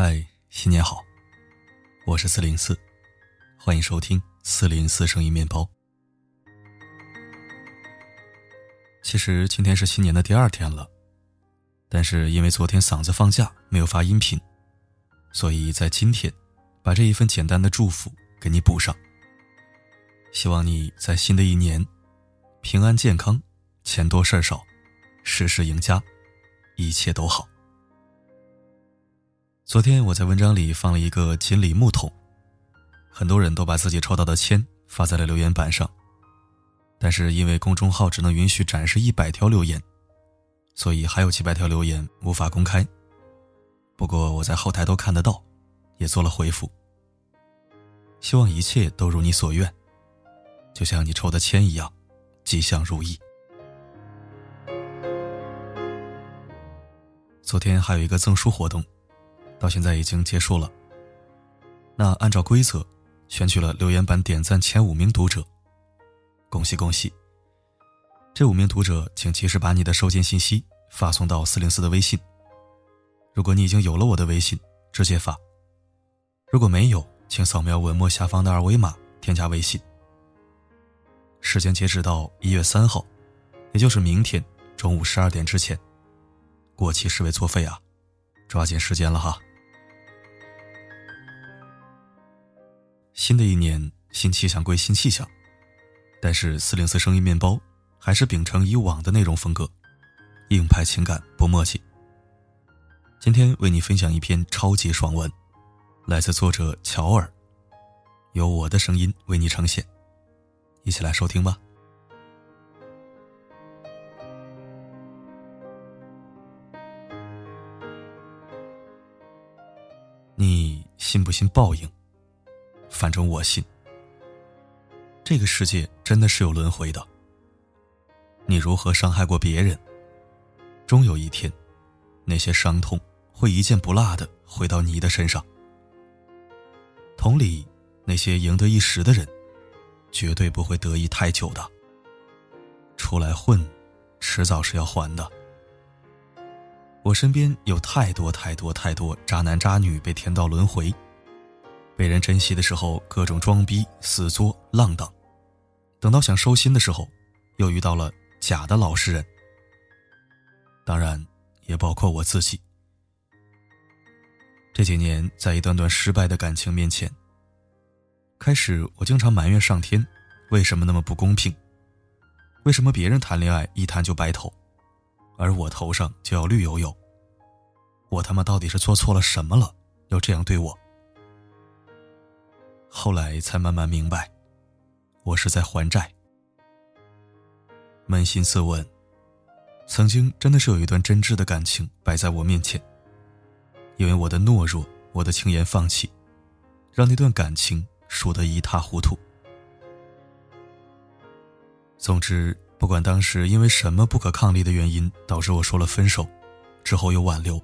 嗨，新年好！我是四零四，欢迎收听四零四声音面包。其实今天是新年的第二天了，但是因为昨天嗓子放假没有发音频，所以在今天把这一份简单的祝福给你补上。希望你在新的一年平安健康，钱多事儿少，事事赢家，一切都好。昨天我在文章里放了一个锦鲤木桶，很多人都把自己抽到的签发在了留言板上，但是因为公众号只能允许展示一百条留言，所以还有几百条留言无法公开。不过我在后台都看得到，也做了回复。希望一切都如你所愿，就像你抽的签一样，吉祥如意。昨天还有一个赠书活动。到现在已经结束了。那按照规则，选取了留言板点赞前五名读者，恭喜恭喜！这五名读者，请及时把你的收件信息发送到四零四的微信。如果你已经有了我的微信，直接发；如果没有，请扫描文末下方的二维码添加微信。时间截止到一月三号，也就是明天中午十二点之前。过期视为作废啊！抓紧时间了哈！新的一年，新气象归新气象，但是四零四声音面包还是秉承以往的内容风格，硬派情感不默契。今天为你分享一篇超级爽文，来自作者乔尔，由我的声音为你呈现，一起来收听吧。你信不信报应？反正我信。这个世界真的是有轮回的。你如何伤害过别人，终有一天，那些伤痛会一件不落的回到你的身上。同理，那些赢得一时的人，绝对不会得意太久的。出来混，迟早是要还的。我身边有太多太多太多渣男渣女被天道轮回。被人珍惜的时候，各种装逼、死作、浪荡；等到想收心的时候，又遇到了假的老实人。当然，也包括我自己。这几年，在一段段失败的感情面前，开始我经常埋怨上天，为什么那么不公平？为什么别人谈恋爱一谈就白头，而我头上就要绿油油？我他妈到底是做错了什么了，要这样对我？后来才慢慢明白，我是在还债。扪心自问，曾经真的是有一段真挚的感情摆在我面前，因为我的懦弱，我的轻言放弃，让那段感情输得一塌糊涂。总之，不管当时因为什么不可抗力的原因导致我说了分手，之后又挽留，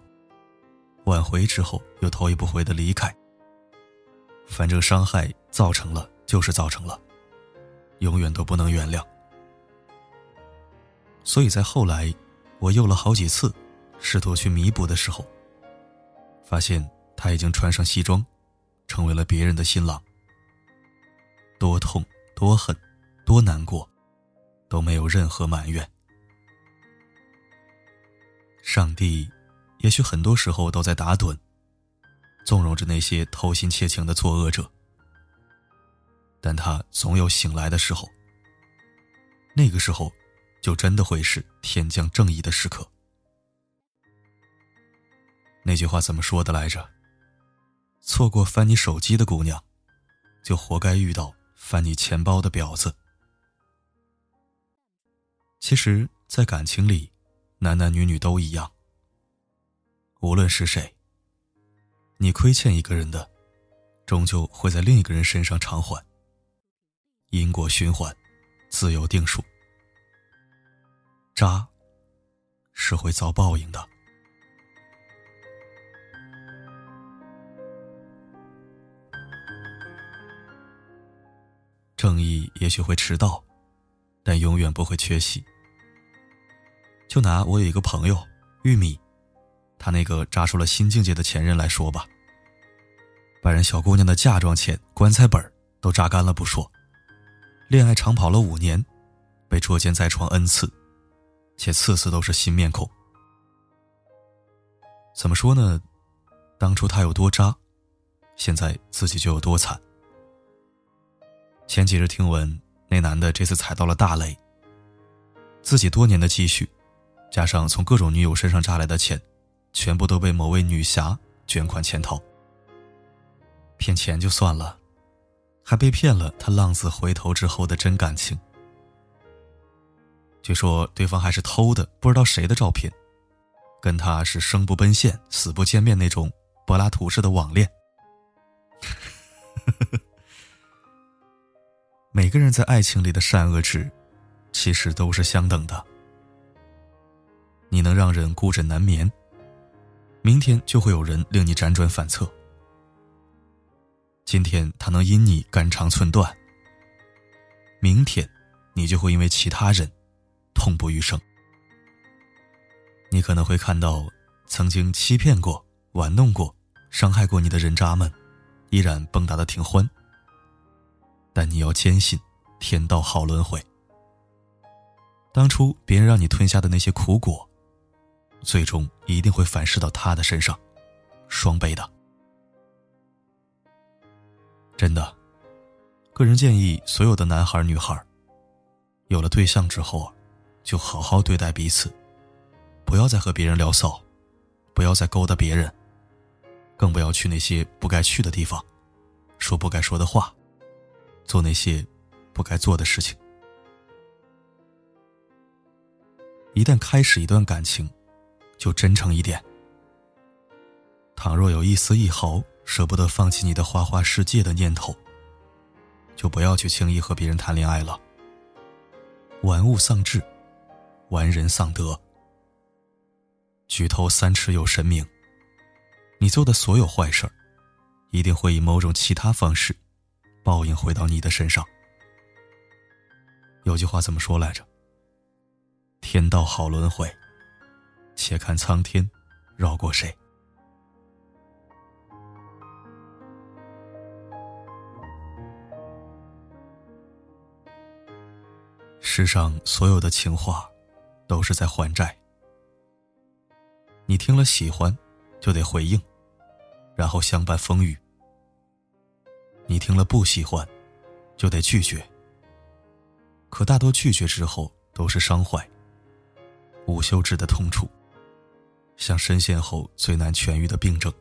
挽回之后又头也不回的离开。反正伤害造成了就是造成了，永远都不能原谅。所以在后来，我又了好几次，试图去弥补的时候，发现他已经穿上西装，成为了别人的新郎。多痛多恨，多难过，都没有任何埋怨。上帝，也许很多时候都在打盹。纵容着那些偷心窃情的作恶者，但他总有醒来的时候。那个时候，就真的会是天降正义的时刻。那句话怎么说的来着？错过翻你手机的姑娘，就活该遇到翻你钱包的婊子。其实，在感情里，男男女女都一样。无论是谁。你亏欠一个人的，终究会在另一个人身上偿还。因果循环，自有定数。渣是会遭报应的。正义也许会迟到，但永远不会缺席。就拿我有一个朋友玉米，他那个渣出了新境界的前任来说吧。把人小姑娘的嫁妆钱、棺材本都榨干了不说，恋爱长跑了五年，被捉奸在床 n 次，且次次都是新面孔。怎么说呢？当初他有多渣，现在自己就有多惨。前几日听闻那男的这次踩到了大雷，自己多年的积蓄，加上从各种女友身上榨来的钱，全部都被某位女侠卷款潜逃。骗钱就算了，还被骗了他浪子回头之后的真感情。据说对方还是偷的不知道谁的照片，跟他是生不奔现、死不见面那种柏拉图式的网恋。每个人在爱情里的善恶值，其实都是相等的。你能让人孤枕难眠，明天就会有人令你辗转反侧。今天他能因你肝肠寸断，明天，你就会因为其他人痛不欲生。你可能会看到曾经欺骗过、玩弄过、伤害过你的人渣们，依然蹦跶的挺欢。但你要坚信，天道好轮回。当初别人让你吞下的那些苦果，最终一定会反噬到他的身上，双倍的。真的，个人建议所有的男孩女孩，有了对象之后，就好好对待彼此，不要再和别人聊骚，不要再勾搭别人，更不要去那些不该去的地方，说不该说的话。做那些不该做的事情。一旦开始一段感情，就真诚一点。倘若有一丝一毫舍不得放弃你的花花世界的念头，就不要去轻易和别人谈恋爱了。玩物丧志，玩人丧德。举头三尺有神明，你做的所有坏事儿，一定会以某种其他方式。报应回到你的身上。有句话怎么说来着？天道好轮回，且看苍天饶过谁。世上所有的情话，都是在还债。你听了喜欢，就得回应，然后相伴风雨。你听了不喜欢，就得拒绝。可大多拒绝之后都是伤怀，无休止的痛楚，像深陷后最难痊愈的病症。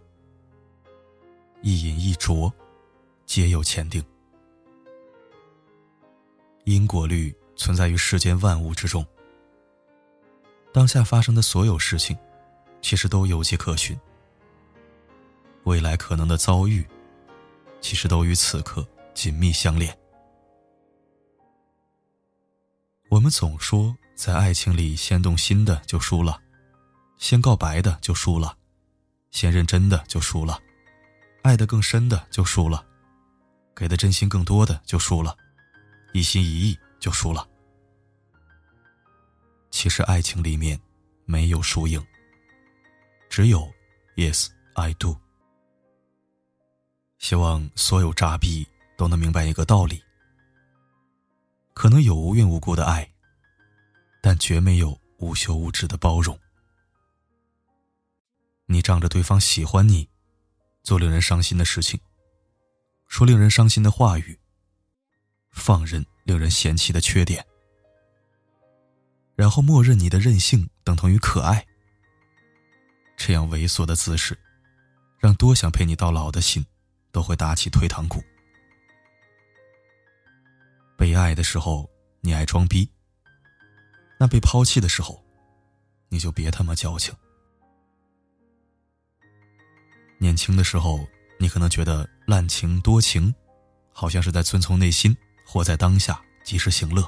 一饮一啄，皆有前定。因果律存在于世间万物之中。当下发生的所有事情，其实都有迹可循。未来可能的遭遇。其实都与此刻紧密相连。我们总说，在爱情里先动心的就输了，先告白的就输了，先认真的就输了，爱的更深的就输了，给的真心更多的就输了，一心一意就输了。其实爱情里面没有输赢，只有 Yes I do。希望所有渣逼都能明白一个道理：可能有无缘无故的爱，但绝没有无休无止的包容。你仗着对方喜欢你，做令人伤心的事情，说令人伤心的话语，放任令人嫌弃的缺点，然后默认你的任性等同于可爱。这样猥琐的姿势，让多想陪你到老的心。都会打起退堂鼓。被爱的时候，你爱装逼；那被抛弃的时候，你就别他妈矫情。年轻的时候，你可能觉得滥情多情，好像是在遵从内心，活在当下，及时行乐。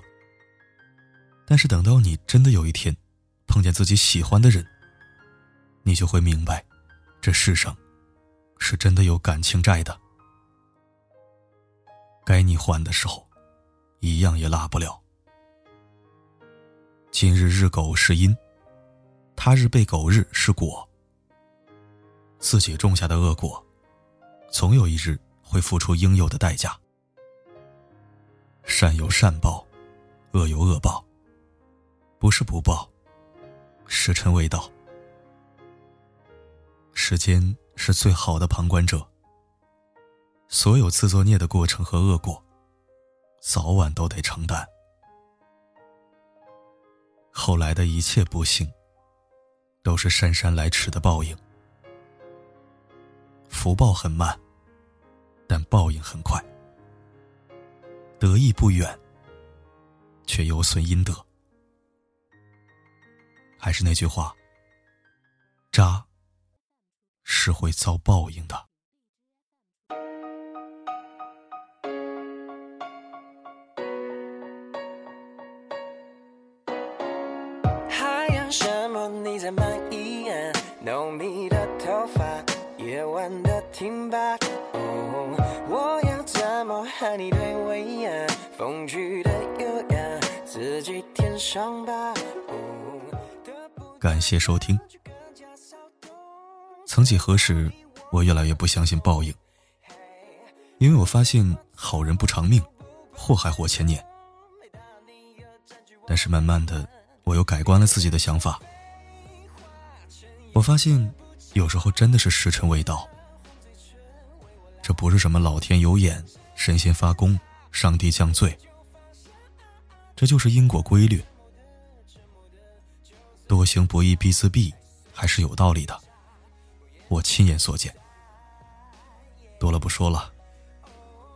但是等到你真的有一天，碰见自己喜欢的人，你就会明白，这世上。是真的有感情债的，该你还的时候，一样也落不了。今日日狗是因，他日被狗日是果。自己种下的恶果，总有一日会付出应有的代价。善有善报，恶有恶报。不是不报，时辰未到。时间是最好的旁观者。所有自作孽的过程和恶果，早晚都得承担。后来的一切不幸，都是姗姗来迟的报应。福报很慢，但报应很快。得意不远，却有损阴德。还是那句话，渣是会遭报应的。听吧，我要怎么和你对味啊？风趣的优雅，自己填上吧。感谢收听。曾几何时，我越来越不相信报应，因为我发现好人不长命，祸害活千年。但是慢慢的，我又改观了自己的想法。我发现，有时候真的是时辰未到。这不是什么老天有眼、神仙发功、上帝降罪，这就是因果规律。多行不义必自毙，还是有道理的。我亲眼所见。多了不说了，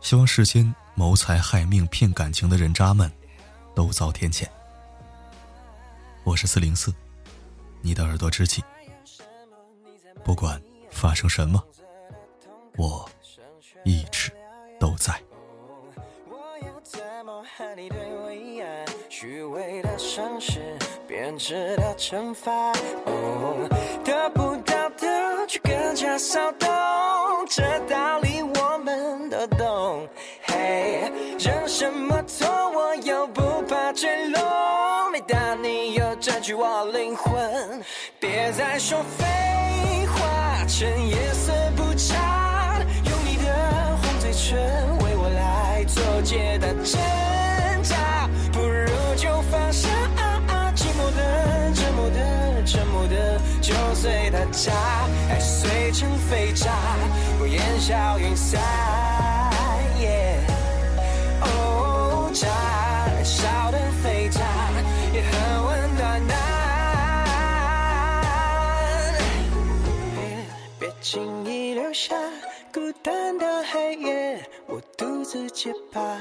希望世间谋财害命、骗感情的人渣们，都遭天谴。我是四零四，你的耳朵知己。不管发生什么，我。一直都在。虚伪的伤势，编织的惩罚。得不到的却更加骚动，这道理我们都懂。嘿，忍什么痛，我又不怕坠落。每当你又占据我灵魂，别再说废，趁夜色不长。为我来做解答挣扎，不如就放下啊啊。寂寞的、折磨的、沉默的，就随它炸。爱碎成飞渣，我烟消云散。自己吧。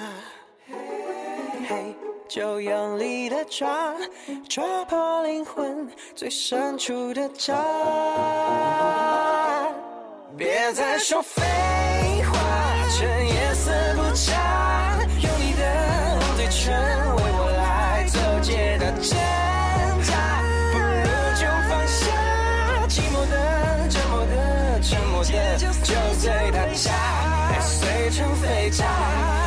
嘿，就用力的抓，抓破灵魂最深处的渣。别再说废话，趁夜色不长，用你的红嘴唇为我来做解答挣扎，不如就放下寂寞的、折磨的、沉默的。就在成